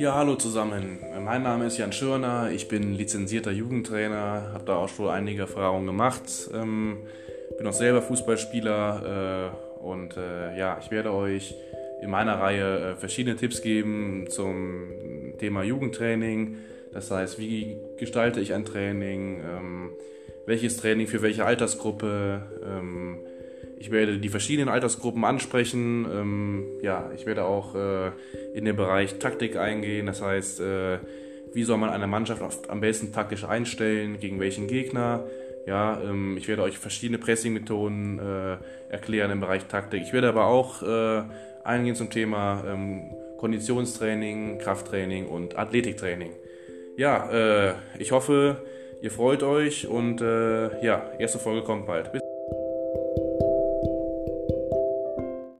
Ja, hallo zusammen. Mein Name ist Jan Schörner. Ich bin lizenzierter Jugendtrainer, habe da auch schon einige Erfahrungen gemacht. Ähm, bin auch selber Fußballspieler äh, und äh, ja, ich werde euch in meiner Reihe äh, verschiedene Tipps geben zum Thema Jugendtraining. Das heißt, wie gestalte ich ein Training? Ähm, welches Training für welche Altersgruppe? Ähm, ich werde die verschiedenen Altersgruppen ansprechen. Ähm, ja, ich werde auch äh, in den Bereich Taktik eingehen. Das heißt, äh, wie soll man eine Mannschaft am besten taktisch einstellen, gegen welchen Gegner. Ja, ähm, ich werde euch verschiedene Pressing-Methoden äh, erklären im Bereich Taktik. Ich werde aber auch äh, eingehen zum Thema ähm, Konditionstraining, Krafttraining und Athletiktraining. Ja, äh, ich hoffe, ihr freut euch und äh, ja, erste Folge kommt bald. Bis